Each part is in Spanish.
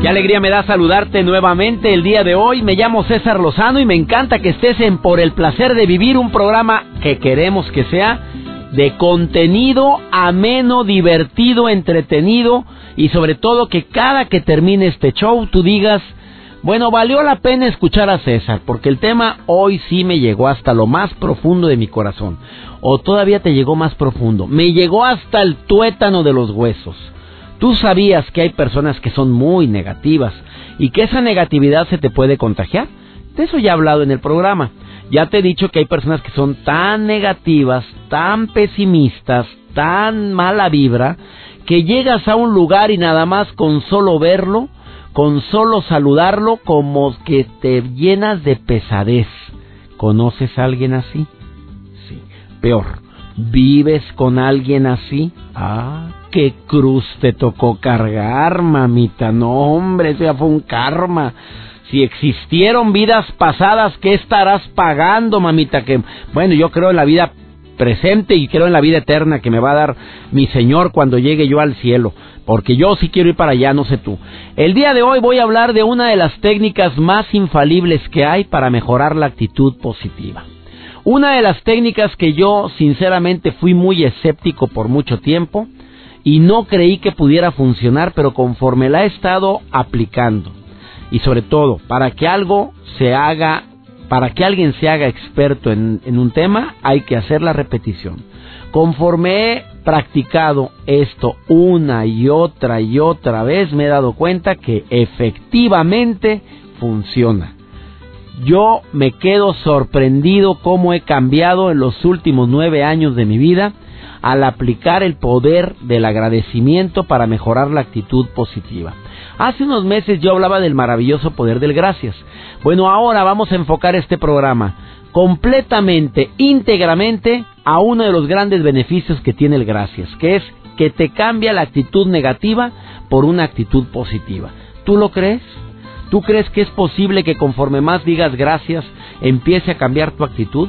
Qué alegría me da saludarte nuevamente el día de hoy. Me llamo César Lozano y me encanta que estés en Por el placer de vivir un programa que queremos que sea de contenido ameno, divertido, entretenido y sobre todo que cada que termine este show tú digas, bueno, valió la pena escuchar a César porque el tema hoy sí me llegó hasta lo más profundo de mi corazón. O todavía te llegó más profundo. Me llegó hasta el tuétano de los huesos. Tú sabías que hay personas que son muy negativas y que esa negatividad se te puede contagiar. De eso ya he hablado en el programa. Ya te he dicho que hay personas que son tan negativas, tan pesimistas, tan mala vibra, que llegas a un lugar y nada más con solo verlo, con solo saludarlo, como que te llenas de pesadez. ¿Conoces a alguien así? Sí. Peor, ¿vives con alguien así? Ah, qué cruz te tocó cargar, mamita. No, hombre, eso ya fue un karma. Si existieron vidas pasadas, ¿qué estarás pagando, mamita? Que, bueno, yo creo en la vida presente y creo en la vida eterna que me va a dar mi Señor cuando llegue yo al cielo. Porque yo sí quiero ir para allá, no sé tú. El día de hoy voy a hablar de una de las técnicas más infalibles que hay para mejorar la actitud positiva. Una de las técnicas que yo sinceramente fui muy escéptico por mucho tiempo y no creí que pudiera funcionar, pero conforme la he estado aplicando y sobre todo para que algo se haga, para que alguien se haga experto en, en un tema, hay que hacer la repetición. Conforme he practicado esto una y otra y otra vez, me he dado cuenta que efectivamente funciona. Yo me quedo sorprendido cómo he cambiado en los últimos nueve años de mi vida al aplicar el poder del agradecimiento para mejorar la actitud positiva. Hace unos meses yo hablaba del maravilloso poder del gracias. Bueno, ahora vamos a enfocar este programa completamente, íntegramente a uno de los grandes beneficios que tiene el gracias, que es que te cambia la actitud negativa por una actitud positiva. ¿Tú lo crees? ¿Tú crees que es posible que conforme más digas gracias empiece a cambiar tu actitud?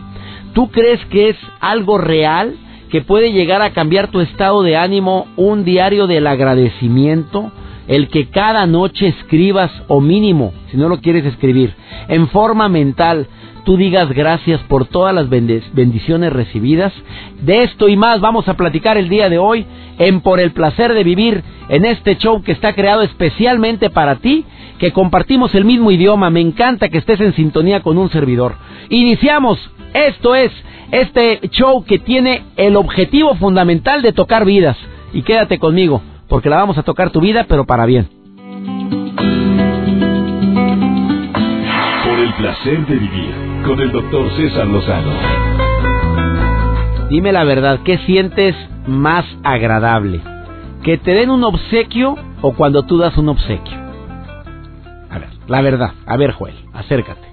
¿Tú crees que es algo real? Que puede llegar a cambiar tu estado de ánimo, un diario del agradecimiento, el que cada noche escribas o mínimo, si no lo quieres escribir, en forma mental, tú digas gracias por todas las bendiciones recibidas. De esto y más vamos a platicar el día de hoy en Por el placer de vivir en este show que está creado especialmente para ti, que compartimos el mismo idioma. Me encanta que estés en sintonía con un servidor. Iniciamos. Esto es este show que tiene el objetivo fundamental de tocar vidas. Y quédate conmigo, porque la vamos a tocar tu vida, pero para bien. Por el placer de vivir con el doctor César Lozano. Dime la verdad, ¿qué sientes más agradable? ¿Que te den un obsequio o cuando tú das un obsequio? A ver, la verdad. A ver, Joel, acércate.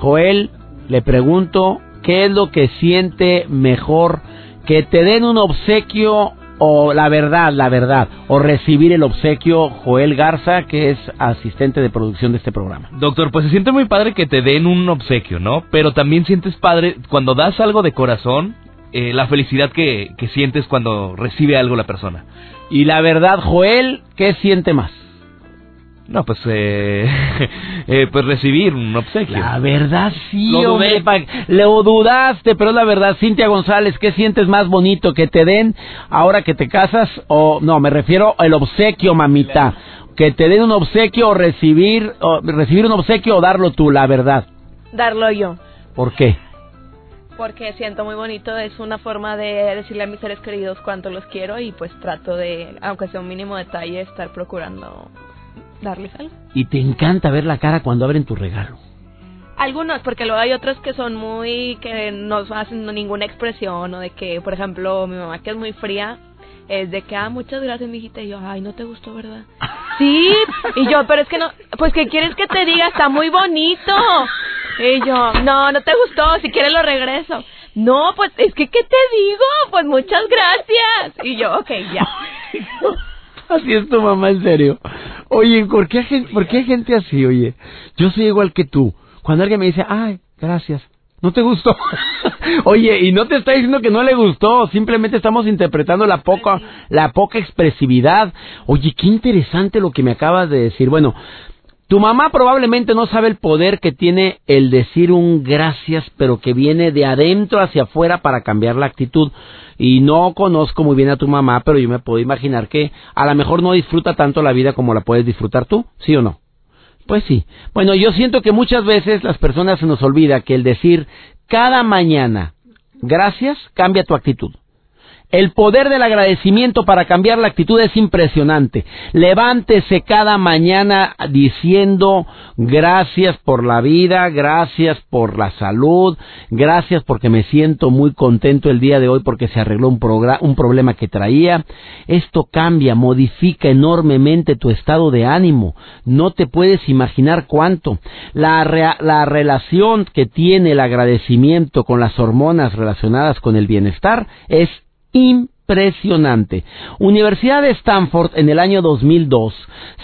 Joel, le pregunto ¿Qué es lo que siente mejor? ¿Que te den un obsequio o la verdad, la verdad, o recibir el obsequio Joel Garza, que es asistente de producción de este programa. Doctor, pues se siente muy padre que te den un obsequio, ¿no? Pero también sientes padre cuando das algo de corazón, eh, la felicidad que, que sientes cuando recibe algo la persona. Y la verdad, Joel, ¿qué siente más? No, pues, eh, eh, pues recibir un obsequio. La verdad sí, lo hombre, lo dudaste, pero la verdad, Cintia González, ¿qué sientes más bonito? ¿Que te den ahora que te casas? O, no, me refiero al obsequio, mamita. Que te den un obsequio o recibir, o recibir un obsequio o darlo tú, la verdad. Darlo yo. ¿Por qué? Porque siento muy bonito, es una forma de decirle a mis seres queridos cuánto los quiero y pues trato de, aunque sea un mínimo detalle, estar procurando darles algo. Y te encanta ver la cara cuando abren tu regalo. Algunos, porque luego hay otros que son muy, que no hacen ninguna expresión, o de que, por ejemplo, mi mamá que es muy fría, es de que, ah, muchas gracias, mijita. Y yo, ay, no te gustó, ¿verdad? sí. Y yo, pero es que no, pues, ¿qué quieres que te diga? Está muy bonito. Y yo, no, no te gustó, si quieres lo regreso. No, pues, es que, ¿qué te digo? Pues, muchas gracias. Y yo, ok, ya. Así es tu mamá, en serio. Oye, ¿por qué, gente, ¿por qué hay gente así, oye? Yo soy igual que tú. Cuando alguien me dice, ay, gracias, ¿no te gustó? oye, y no te está diciendo que no le gustó, simplemente estamos interpretando la poca, la poca expresividad. Oye, qué interesante lo que me acabas de decir. Bueno, tu mamá probablemente no sabe el poder que tiene el decir un gracias, pero que viene de adentro hacia afuera para cambiar la actitud. Y no conozco muy bien a tu mamá, pero yo me puedo imaginar que a lo mejor no disfruta tanto la vida como la puedes disfrutar tú, ¿sí o no? Pues sí. Bueno, yo siento que muchas veces las personas se nos olvida que el decir cada mañana gracias cambia tu actitud. El poder del agradecimiento para cambiar la actitud es impresionante. Levántese cada mañana diciendo gracias por la vida, gracias por la salud, gracias porque me siento muy contento el día de hoy porque se arregló un, problema que traía. Esto cambia, modifica enormemente tu estado de ánimo. No te puedes imaginar cuánto. La, la relación que tiene el agradecimiento con las hormonas relacionadas con el bienestar es impresionante. Universidad de Stanford en el año 2002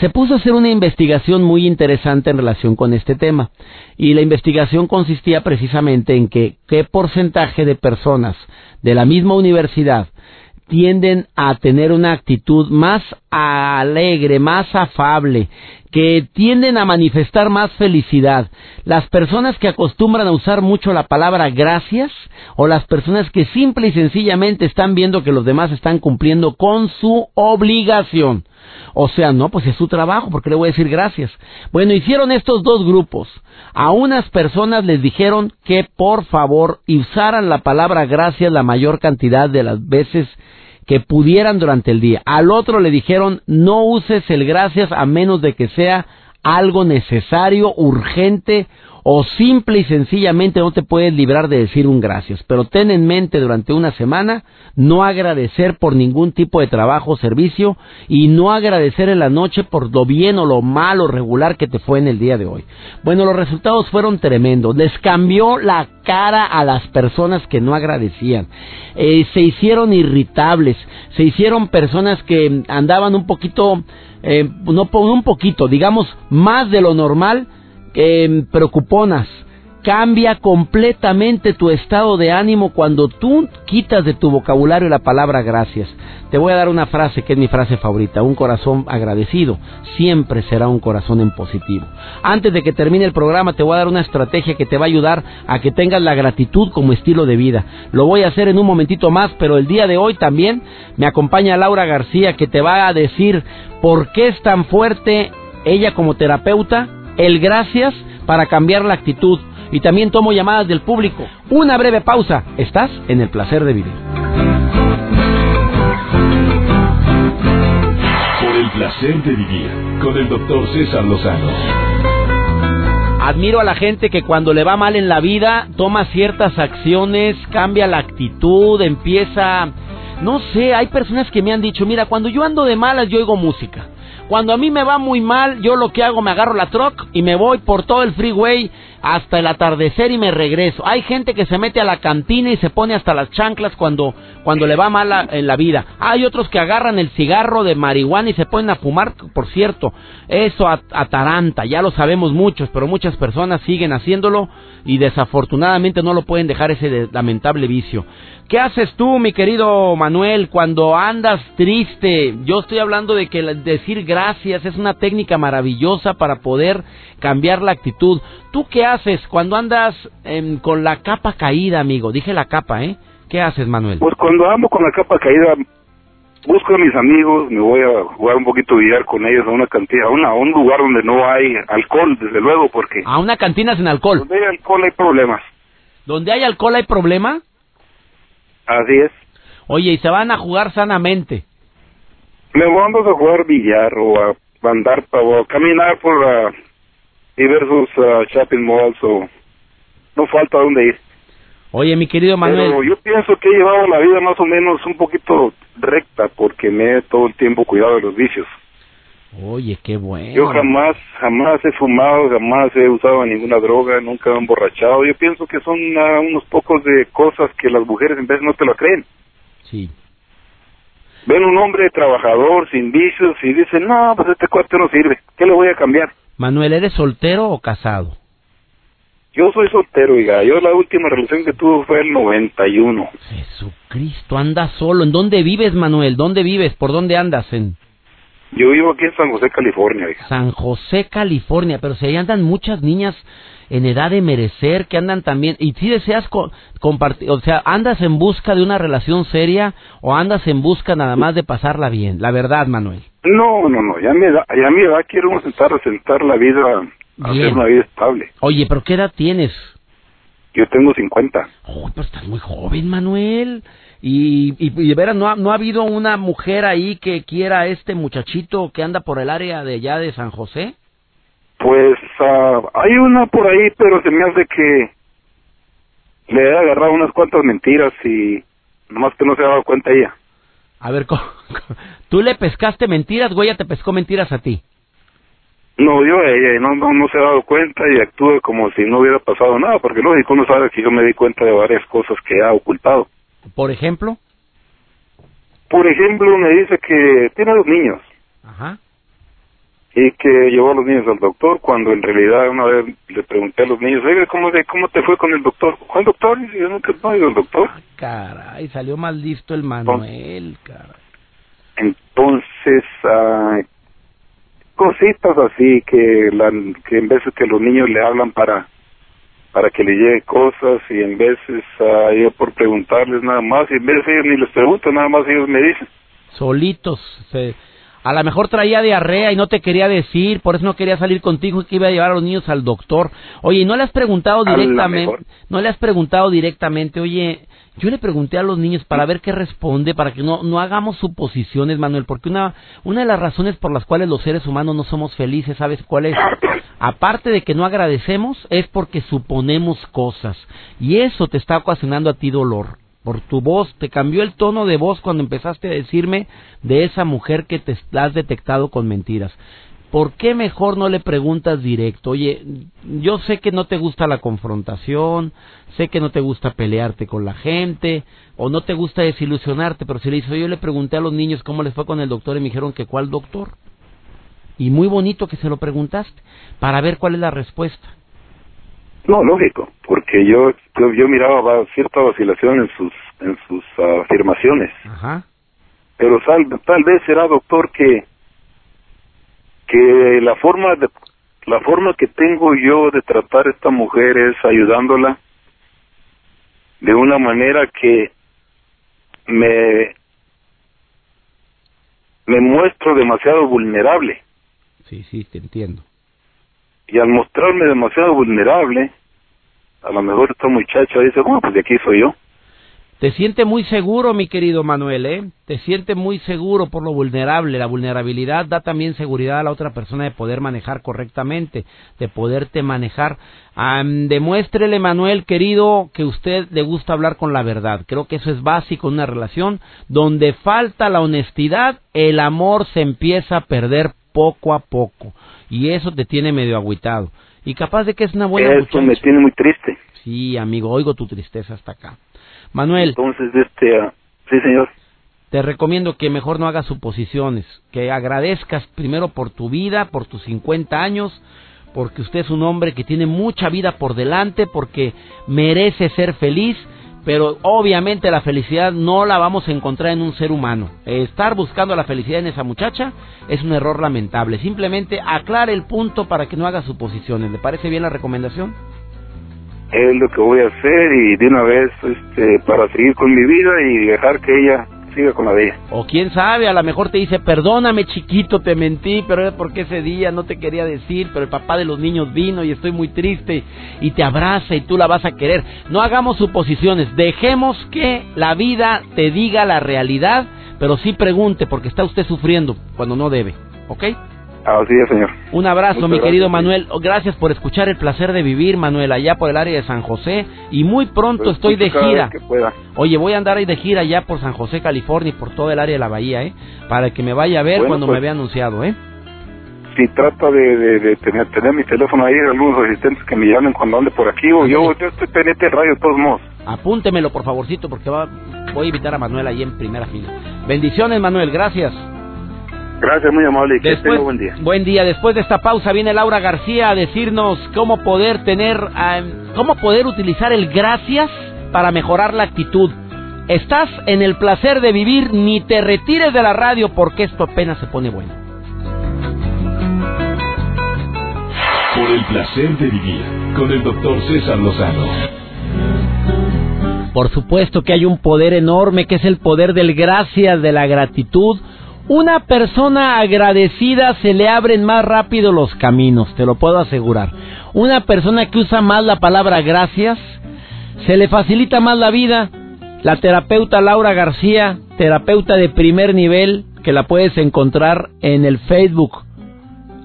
se puso a hacer una investigación muy interesante en relación con este tema y la investigación consistía precisamente en que qué porcentaje de personas de la misma universidad tienden a tener una actitud más alegre, más afable, que tienden a manifestar más felicidad. Las personas que acostumbran a usar mucho la palabra gracias o las personas que simple y sencillamente están viendo que los demás están cumpliendo con su obligación. O sea, no, pues es su trabajo, porque le voy a decir gracias. Bueno, hicieron estos dos grupos. A unas personas les dijeron que por favor usaran la palabra gracias la mayor cantidad de las veces que pudieran durante el día. Al otro le dijeron, no uses el gracias a menos de que sea algo necesario, urgente o simple y sencillamente no te puedes librar de decir un gracias. Pero ten en mente durante una semana no agradecer por ningún tipo de trabajo o servicio y no agradecer en la noche por lo bien o lo mal o regular que te fue en el día de hoy. Bueno, los resultados fueron tremendos. Les cambió la cara a las personas que no agradecían. Eh, se hicieron irritables, se hicieron personas que andaban un poquito, eh, no un poquito, digamos más de lo normal, preocuponas. Cambia completamente tu estado de ánimo cuando tú quitas de tu vocabulario la palabra gracias. Te voy a dar una frase que es mi frase favorita. Un corazón agradecido siempre será un corazón en positivo. Antes de que termine el programa te voy a dar una estrategia que te va a ayudar a que tengas la gratitud como estilo de vida. Lo voy a hacer en un momentito más, pero el día de hoy también me acompaña Laura García que te va a decir por qué es tan fuerte ella como terapeuta el gracias para cambiar la actitud. Y también tomo llamadas del público. Una breve pausa. Estás en el placer de vivir. Por el placer de vivir con el doctor César Lozano. Admiro a la gente que cuando le va mal en la vida toma ciertas acciones, cambia la actitud, empieza... No sé, hay personas que me han dicho, mira, cuando yo ando de malas yo oigo música. Cuando a mí me va muy mal, yo lo que hago, me agarro la truck y me voy por todo el freeway hasta el atardecer y me regreso. Hay gente que se mete a la cantina y se pone hasta las chanclas cuando, cuando le va mal en la vida. Hay otros que agarran el cigarro de marihuana y se ponen a fumar, por cierto. Eso ataranta, ya lo sabemos muchos, pero muchas personas siguen haciéndolo y desafortunadamente no lo pueden dejar ese lamentable vicio. ¿Qué haces tú, mi querido Manuel, cuando andas triste? Yo estoy hablando de que decir gracias es una técnica maravillosa para poder cambiar la actitud. ¿Tú qué haces cuando andas em, con la capa caída, amigo? Dije la capa, ¿eh? ¿Qué haces, Manuel? Pues cuando ando con la capa caída, busco a mis amigos, me voy a jugar un poquito de billar con ellos a una cantina, a, una, a un lugar donde no hay alcohol, desde luego, porque... A una cantina sin alcohol. Donde hay alcohol hay problemas. ¿Donde hay alcohol hay problema? Así es. Oye, y se van a jugar sanamente. Me vamos a jugar billar o a andar o a caminar por uh, diversos uh, shopping malls o no falta dónde ir. Oye, mi querido Manuel. Pero yo pienso que he llevado la vida más o menos un poquito recta porque me he todo el tiempo cuidado de los vicios. Oye, qué bueno. Yo jamás, jamás he fumado, jamás he usado ninguna droga, nunca he emborrachado. Yo pienso que son ah, unos pocos de cosas que las mujeres en vez no te lo creen. Sí. Ven un hombre trabajador, sin vicios, y dicen, no, pues este cuate no sirve. ¿Qué le voy a cambiar? Manuel, ¿eres soltero o casado? Yo soy soltero, oiga. Yo la última relación que tuve fue el 91. Jesucristo, anda solo. ¿En dónde vives, Manuel? ¿Dónde vives? ¿Por dónde andas? En Yo vivo aquí en San José, California, oiga. San José, California. Pero si ahí andan muchas niñas en edad de merecer, que andan también... Y si deseas co- compartir... O sea, ¿andas en busca de una relación seria o andas en busca nada más de pasarla bien? La verdad, Manuel. No, no, no. Ya me da, ya a mi edad quiero sentar sentar la vida, Bien. hacer una vida estable. Oye, ¿pero qué edad tienes? Yo tengo 50. Oh, pero estás muy joven, Manuel. Y, y, y de veras, ¿no ha, ¿no ha habido una mujer ahí que quiera a este muchachito que anda por el área de allá de San José? Pues ah, hay una por ahí, pero se me hace que le he agarrado unas cuantas mentiras y nomás que no se ha dado cuenta ella. A ver, ¿cómo- ¿tú le pescaste mentiras o ella te pescó mentiras a ti? No, yo ella no, no, no se ha dado cuenta y actúa como si no hubiera pasado nada, porque lógico uno sabe que yo me di cuenta de varias cosas que ha ocultado. Por ejemplo. Por ejemplo, me dice que tiene dos niños Ajá. y que llevó a los niños al doctor cuando en realidad una vez le pregunté a los niños, oiga, ¿cómo, ¿cómo te fue con el doctor? ¿Cuál doctor? Y yo nunca no he ido al doctor. Caray, salió más listo el Manuel, caray. Entonces, ah, cositas así que, la, que en veces que los niños le hablan para para que le llegue cosas y en veces ah, yo por preguntarles nada más y en veces ellos ni les pregunto, nada más ellos me dicen. Solitos. se- a lo mejor traía diarrea y no te quería decir, por eso no quería salir contigo y que iba a llevar a los niños al doctor. Oye, ¿y no le has preguntado directamente? No le has preguntado directamente, oye, yo le pregunté a los niños para ver qué responde, para que no, no hagamos suposiciones, Manuel, porque una, una de las razones por las cuales los seres humanos no somos felices, ¿sabes cuál es? Aparte de que no agradecemos, es porque suponemos cosas. Y eso te está ocasionando a ti dolor. Por tu voz, te cambió el tono de voz cuando empezaste a decirme de esa mujer que te has detectado con mentiras. ¿Por qué mejor no le preguntas directo? Oye, yo sé que no te gusta la confrontación, sé que no te gusta pelearte con la gente, o no te gusta desilusionarte, pero si le dices, yo le pregunté a los niños cómo les fue con el doctor y me dijeron que cuál doctor. Y muy bonito que se lo preguntaste, para ver cuál es la respuesta. No, lógico, porque yo yo, yo miraba cierta vacilación en sus en sus ah, afirmaciones, Ajá. pero tal, tal vez será doctor que que la forma de la forma que tengo yo de tratar a esta mujer es ayudándola de una manera que me me muestro demasiado vulnerable Sí, sí, te entiendo. y al mostrarme demasiado vulnerable a lo mejor esta muchacha dice bueno pues de aquí soy yo Te siente muy seguro, mi querido Manuel, ¿eh? Te siente muy seguro por lo vulnerable. La vulnerabilidad da también seguridad a la otra persona de poder manejar correctamente, de poderte manejar. Demuéstrele, Manuel, querido, que usted le gusta hablar con la verdad. Creo que eso es básico en una relación. Donde falta la honestidad, el amor se empieza a perder poco a poco. Y eso te tiene medio agüitado. Y capaz de que es una buena eso me tiene muy triste Sí, amigo, oigo tu tristeza hasta acá. Manuel, entonces este ah, sí señor te recomiendo que mejor no hagas suposiciones, que agradezcas primero por tu vida, por tus 50 años, porque usted es un hombre que tiene mucha vida por delante, porque merece ser feliz, pero obviamente la felicidad no la vamos a encontrar en un ser humano. Estar buscando la felicidad en esa muchacha es un error lamentable. Simplemente aclare el punto para que no haga suposiciones. ¿Le parece bien la recomendación? es lo que voy a hacer y de una vez este para seguir con mi vida y dejar que ella siga con la ella O quién sabe, a lo mejor te dice, perdóname chiquito, te mentí, pero era porque ese día no te quería decir, pero el papá de los niños vino y estoy muy triste y te abraza y tú la vas a querer. No hagamos suposiciones, dejemos que la vida te diga la realidad, pero sí pregunte porque está usted sufriendo cuando no debe, ¿ok? Así es, señor. Un abrazo, Muchas mi querido gracias, Manuel. Gracias por escuchar el placer de vivir, Manuel, allá por el área de San José. Y muy pronto Pues, estoy de gira. vez que pueda. Oye, voy a andar ahí de gira allá por San José, California y por todo el área de la bahía, ¿eh? Para que me vaya a ver Bueno, cuando pues. me vea anunciado, ¿eh? Si trata de, de, de tener, tener mi teléfono ahí, algunos asistentes que me llamen cuando ande por aquí, o yo, yo estoy pendiente de radio de todos modos. Apúntemelo, por favorcito, porque va, voy a invitar a Manuel ahí en primera fila. Bendiciones, Manuel, gracias. Gracias, muy amable, y que Después, tenga buen día. buen día. Después de esta pausa viene Laura García a decirnos cómo poder tener, ah, cómo poder utilizar el gracias para mejorar la actitud. Estás en el placer de vivir, ni te retires de la radio porque esto apenas se pone bueno. Por el placer de vivir con el doctor César Lozano. Por supuesto que hay un poder enorme que es el poder del gracias, de la gratitud. Una persona agradecida se le abren más rápido los caminos, te lo puedo asegurar. Una persona que usa más la palabra gracias, se le facilita más la vida. La terapeuta Laura García, terapeuta de primer nivel, que la puedes encontrar en el Facebook.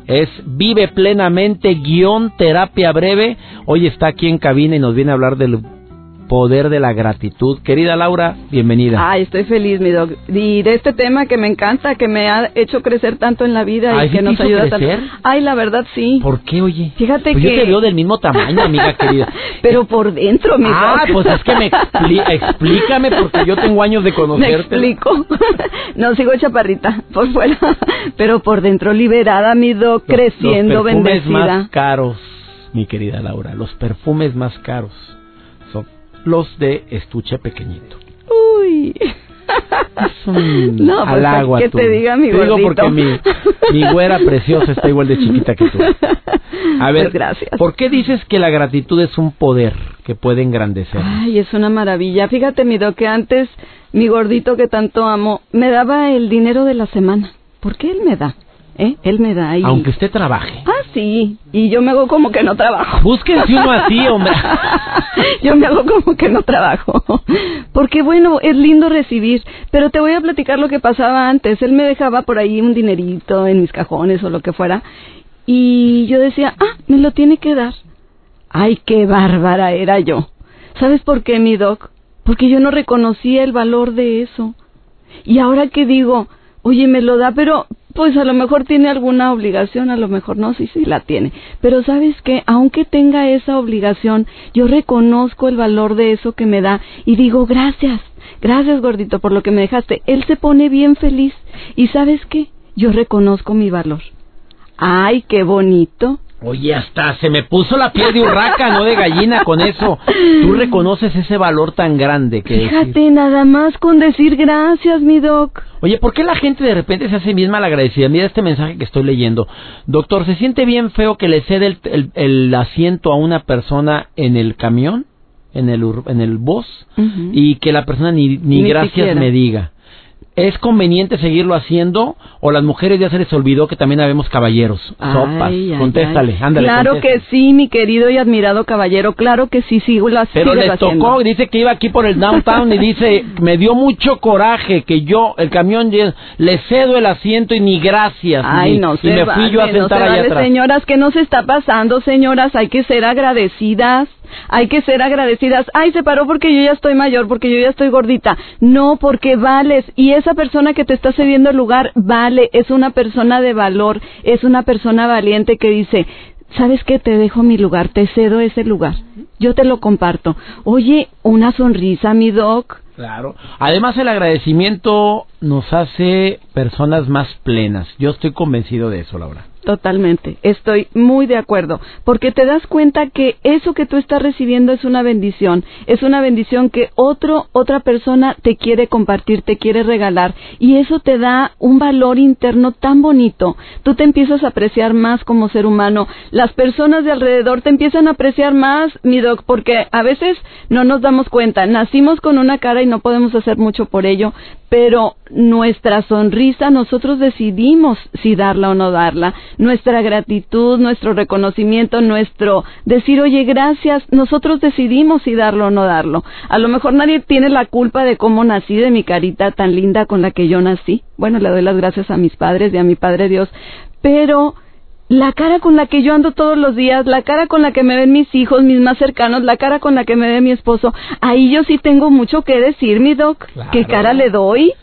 Es Vive Plenamente guion terapia breve. Hoy está aquí en cabina y nos viene a hablar del poder de la gratitud. Querida Laura, bienvenida. Ay, estoy feliz, mi doc. Y de este tema que me encanta, que me ha hecho crecer tanto en la vida Ay, y ¿sí que nos ayuda crecer? tanto. Ay, la verdad sí. ¿Por qué, oye? Fíjate Pues que yo te veo del mismo tamaño, amiga querida. Pero por dentro, mi Ah, doc. pues es que me expli- explícame porque yo tengo años de Me conocerte. explico. no sigo chaparrita por fuera, pero por dentro liberada, mi doc, Los- creciendo, los perfumes bendecida. más caros, mi querida Laura, los perfumes más caros los de estuche pequeñito. Uy. Es un No, pues, halago a ¿qué tu- te diga mi Te digo porque mi, mi güera preciosa está igual de chiquita que tú. A ver, Pues gracias. ¿por qué dices que la gratitud es un poder que puede engrandecer? Ay, es una maravilla. Fíjate, mi que antes mi gordito que tanto amo me daba el dinero de la semana. ¿Por qué él me da? ¿Eh? Él me da. Y... Aunque usted trabaje. Ah, sí. Y yo me hago como que no trabajo. Búsquense uno así, hombre. yo me hago como que no trabajo. Porque bueno, es lindo recibir. Pero te voy a platicar lo que pasaba antes. Él me dejaba por ahí un dinerito en mis cajones o lo que fuera. Y yo decía, ah, me lo tiene que dar. Ay, qué bárbara era yo. ¿Sabes por qué, mi doc? Porque yo no reconocía el valor de eso. Y ahora que digo, oye, me lo da, pero pues a lo mejor tiene alguna obligación, a lo mejor no, sí, sí la tiene. Pero sabes que aunque tenga esa obligación, yo reconozco el valor de eso que me da y digo, gracias, gracias gordito por lo que me dejaste. Él se pone bien feliz y sabes qué, yo reconozco mi valor. Ay, qué bonito. Oye, hasta se me puso la piel de urraca, no de gallina con eso. Tú reconoces ese valor tan grande que decir- Fíjate, nada más con decir gracias, mi doc. Oye, ¿por qué la gente de repente se hace misma la agradecida? Mira este mensaje que estoy leyendo. Doctor, ¿se siente bien feo que le cede el, el- el asiento a una persona en el camión, en el, en el bus, y que la persona ni, ni, Ni gracias siquiera. me diga? ¿Es conveniente seguirlo haciendo o las mujeres ya se les olvidó que también habemos caballeros? Sopas, Ay, ay, contéstale, ay. ándale. Claro contesta. que sí, mi querido y admirado caballero, claro que sí, sigo las Pero les haciendo. tocó, dice que iba aquí por el downtown y dice, me dio mucho coraje que yo, el camión, le cedo el asiento y ni gracias. Ay, ni- no y se me vale, fui yo a no sentar se allá vale, atrás. señoras, ¿qué nos está pasando, señoras? Hay que ser agradecidas, hay que ser agradecidas. Ay, se paró porque yo ya estoy mayor, porque yo ya estoy gordita. No, porque vales. Y esa persona que te está cediendo el lugar, vale, es una persona de valor, es una persona valiente que dice, ¿sabes qué? Te dejo mi lugar, te cedo ese lugar. Yo te lo comparto. Oye, una sonrisa, mi doc. Claro. Además, el agradecimiento nos hace personas más plenas. Yo estoy convencido de eso, Laura. Totalmente, estoy muy de acuerdo, porque te das cuenta que eso que tú estás recibiendo es una bendición, es una bendición que otro, otra persona te quiere compartir, te quiere regalar, y eso te da un valor interno tan bonito. Tú te empiezas a apreciar más como ser humano, las personas de alrededor te empiezan a apreciar más, mi doc, porque a veces no nos damos cuenta, nacimos con una cara y no podemos hacer mucho por ello, pero nuestra sonrisa nosotros decidimos si darla o no darla. Nuestra gratitud, nuestro reconocimiento, nuestro decir, oye, gracias, nosotros decidimos si darlo o no darlo. A lo mejor nadie tiene la culpa de cómo nací, de mi carita tan linda con la que yo nací. Bueno, le doy las gracias a mis padres y a mi Padre Dios, pero la cara con la que yo ando todos los días, la cara con la que me ven mis hijos, mis más cercanos, la cara con la que me ve mi esposo, ahí yo sí tengo mucho que decir, mi doc. ¿Qué cara le doy?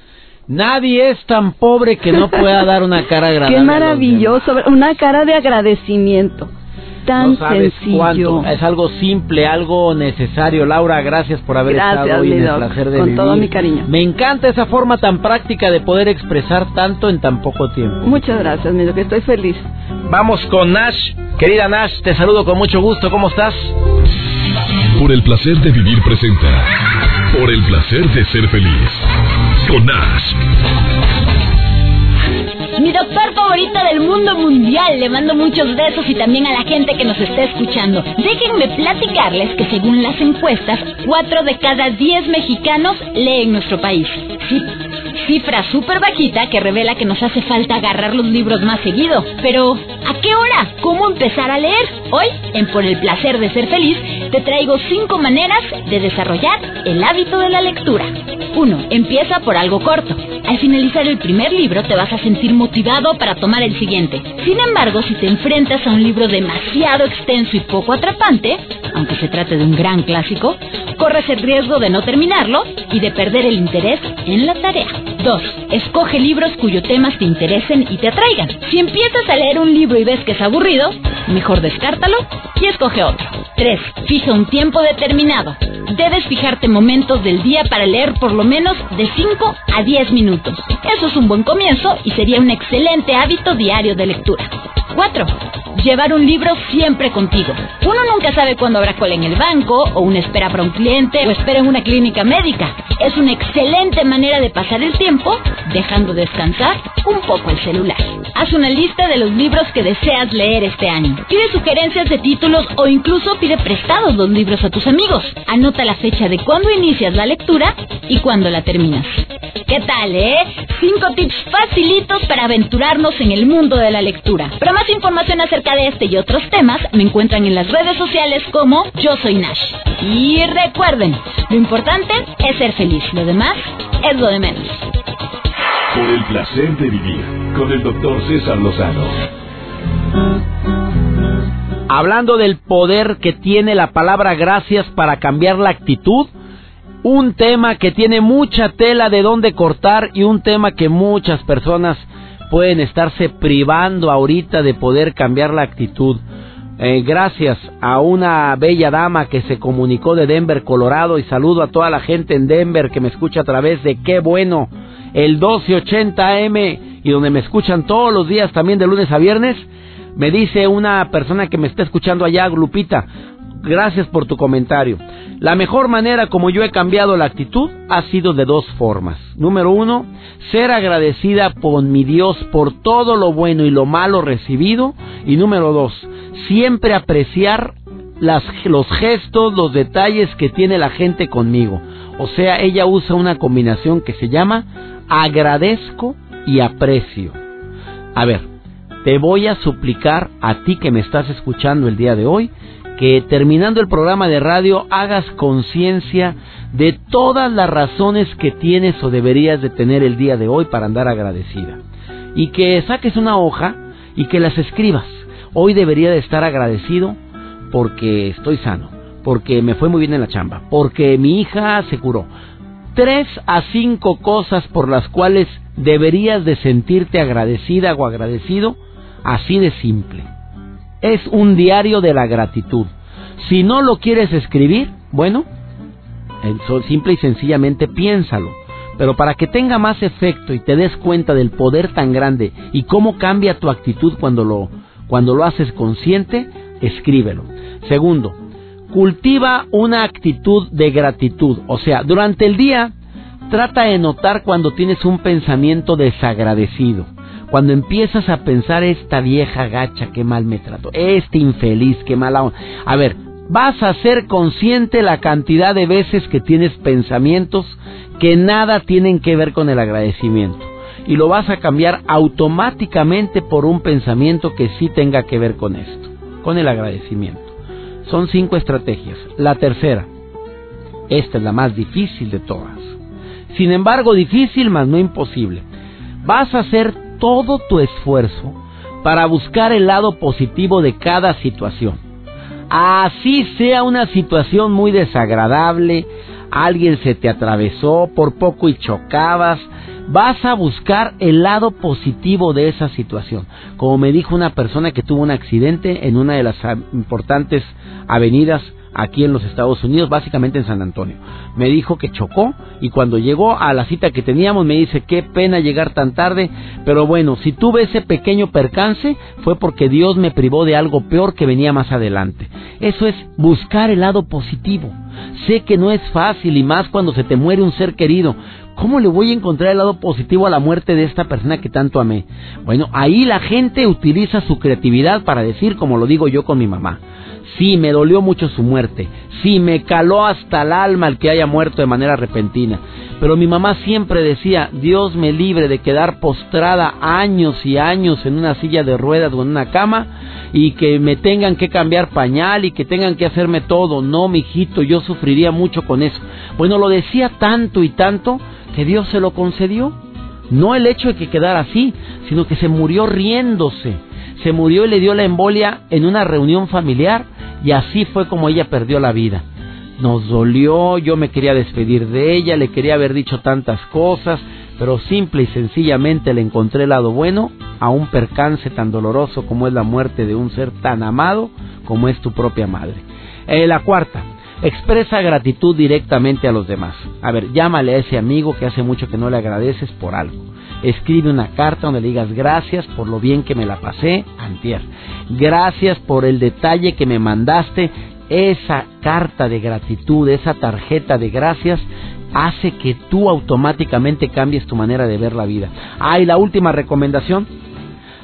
Nadie es tan pobre que no pueda dar una cara agradable. Qué maravilloso, una cara de agradecimiento tan sencillo. Es algo simple, algo necesario. Laura, gracias por haber estado hoy en el placer de Con todo mi cariño. Me encanta esa forma tan práctica de poder expresar tanto en tan poco tiempo. Muchas gracias, mi que estoy feliz. Vamos con Nash. Querida Nash, te saludo con mucho gusto. ¿Cómo estás? Por el placer de vivir presenta. Por el placer de ser feliz. Mi doctor favorito del mundo mundial. Le mando muchos besos y también a la gente que nos está escuchando. Déjenme platicarles que según las encuestas, 4 de cada 10 mexicanos leen nuestro país. Cifra súper bajita que revela que nos hace falta agarrar los libros más seguido. Pero, ¿a qué hora? ¿Cómo empezar a leer? Hoy, en Por el placer de ser feliz, te traigo 5 maneras de desarrollar el hábito de la lectura. 1. Empieza por algo corto. Al finalizar el primer libro te vas a sentir motivado para tomar el siguiente. Sin embargo, si te enfrentas a un libro demasiado extenso y poco atrapante, aunque se trate de un gran clásico, corres el riesgo de no terminarlo y de perder el interés en la tarea. 2. Escoge libros cuyos temas te interesen y te atraigan. Si empiezas a leer un libro y ves que es aburrido, mejor descártalo y escoge otro. 3. Fija un tiempo determinado. Debes fijarte momentos del día para leer por lo menos de 5 a 10 minutos. Eso es un buen comienzo y sería un excelente hábito diario de lectura. 4. Llevar un libro siempre contigo. Uno nunca sabe cuándo habrá cola en el banco, o una espera para un cliente, o espera en una clínica médica. Es una excelente manera de pasar el tiempo dejando descansar un poco el celular. Haz una lista de los libros que deseas leer este año. Pide sugerencias de títulos o incluso pide prestados los libros a tus amigos. Anota la fecha de cuándo inicias la lectura y cuándo la terminas. ¿Qué tal, eh? Cinco tips facilitos para aventurarnos en el mundo de la lectura. Para más información acerca de este y otros temas, me encuentran en las redes sociales como Yo Soy Nash. Y recuerden, lo importante es ser feliz, lo demás es lo de menos. Por el placer de vivir con el doctor César Lozano. Hablando del poder que tiene la palabra gracias para cambiar la actitud, un tema que tiene mucha tela de dónde cortar y un tema que muchas personas pueden estarse privando ahorita de poder cambiar la actitud. Eh, gracias a una bella dama que se comunicó de Denver, Colorado, y saludo a toda la gente en Denver que me escucha a través de Qué Bueno el 1280M y donde me escuchan todos los días también de lunes a viernes, me dice una persona que me está escuchando allá, Glupita, gracias por tu comentario. La mejor manera como yo he cambiado la actitud ha sido de dos formas. Número uno, ser agradecida con mi Dios por todo lo bueno y lo malo recibido. Y número dos, siempre apreciar las, los gestos, los detalles que tiene la gente conmigo. O sea, ella usa una combinación que se llama agradezco y aprecio. A ver, te voy a suplicar a ti que me estás escuchando el día de hoy que terminando el programa de radio hagas conciencia de todas las razones que tienes o deberías de tener el día de hoy para andar agradecida. Y que saques una hoja y que las escribas. Hoy debería de estar agradecido porque estoy sano, porque me fue muy bien en la chamba, porque mi hija se curó, tres a cinco cosas por las cuales deberías de sentirte agradecida o agradecido, así de simple. Es un diario de la gratitud. Si no lo quieres escribir, bueno, simple y sencillamente piénsalo. Pero para que tenga más efecto y te des cuenta del poder tan grande y cómo cambia tu actitud cuando lo, cuando lo haces consciente, escríbelo. Segundo, cultiva una actitud de gratitud. O sea, durante el día trata de notar cuando tienes un pensamiento desagradecido. Cuando empiezas a pensar esta vieja gacha, qué mal me trato, este infeliz, qué mala onda. A ver, vas a ser consciente la cantidad de veces que tienes pensamientos que nada tienen que ver con el agradecimiento. y lo vas a cambiar automáticamente por un pensamiento que sí tenga que ver con esto, con el agradecimiento. Son cinco estrategias. La tercera, esta es la más difícil de todas. Sin embargo, difícil, mas no imposible. Vas a hacer todo tu esfuerzo para buscar el lado positivo de cada situación. Así sea una situación muy desagradable, alguien se te atravesó, por poco y chocabas, vas a buscar el lado positivo de esa situación. Como me dijo una persona que tuvo un accidente en una de las importantes avenidas aquí en los Estados Unidos, básicamente en San Antonio. Me dijo que chocó y cuando llegó a la cita que teníamos me dice, qué pena llegar tan tarde, pero bueno, si tuve ese pequeño percance fue porque Dios me privó de algo peor que venía más adelante. Eso es buscar el lado positivo. Sé que no es fácil y más cuando se te muere un ser querido. ¿Cómo le voy a encontrar el lado positivo a la muerte de esta persona que tanto amé? Bueno, ahí la gente utiliza su creatividad para decir, como lo digo yo con mi mamá, Sí, me dolió mucho su muerte. Sí, me caló hasta el alma el que haya muerto de manera repentina. Pero mi mamá siempre decía, Dios me libre de quedar postrada años y años en una silla de ruedas o en una cama y que me tengan que cambiar pañal y que tengan que hacerme todo. No, mijito, yo sufriría mucho con eso. Bueno, lo decía tanto y tanto que Dios se lo concedió. No el hecho de que quedara así, sino que se murió riéndose. Se murió y le dio la embolia en una reunión familiar y así fue como ella perdió la vida. Nos dolió, yo me quería despedir de ella, le quería haber dicho tantas cosas, pero simple y sencillamente le encontré el lado bueno a un percance tan doloroso como es la muerte de un ser tan amado como es tu propia madre. Eh, la cuarta, expresa gratitud directamente a los demás. A ver, llámale a ese amigo que hace mucho que no le agradeces por algo. Escribe una carta donde digas gracias por lo bien que me la pasé antier. Gracias por el detalle que me mandaste. Esa carta de gratitud, esa tarjeta de gracias hace que tú automáticamente cambies tu manera de ver la vida. Ah, y la última recomendación,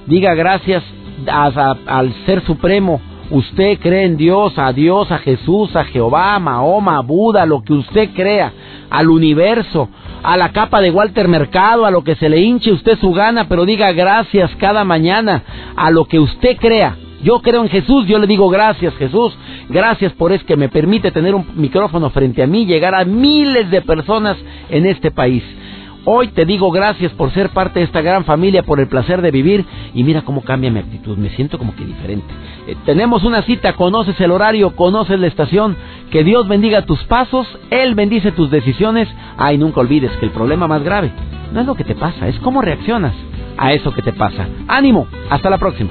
diga gracias al Ser Supremo. Usted cree en Dios, a Dios, a Jesús, a Jehová, a Mahoma, a Buda, lo que usted crea, al universo, a la capa de Walter Mercado, a lo que se le hinche usted su gana, pero diga gracias cada mañana a lo que usted crea. Yo creo en Jesús, yo le digo gracias Jesús, gracias por es que me permite tener un micrófono frente a mí, llegar a miles de personas en este país. Hoy te digo gracias por ser parte de esta gran familia, por el placer de vivir y mira cómo cambia mi actitud, me siento como que diferente. Eh, tenemos una cita, conoces el horario, conoces la estación, que Dios bendiga tus pasos, Él bendice tus decisiones. Ay, nunca olvides que el problema más grave no es lo que te pasa, es cómo reaccionas a eso que te pasa. Ánimo, hasta la próxima.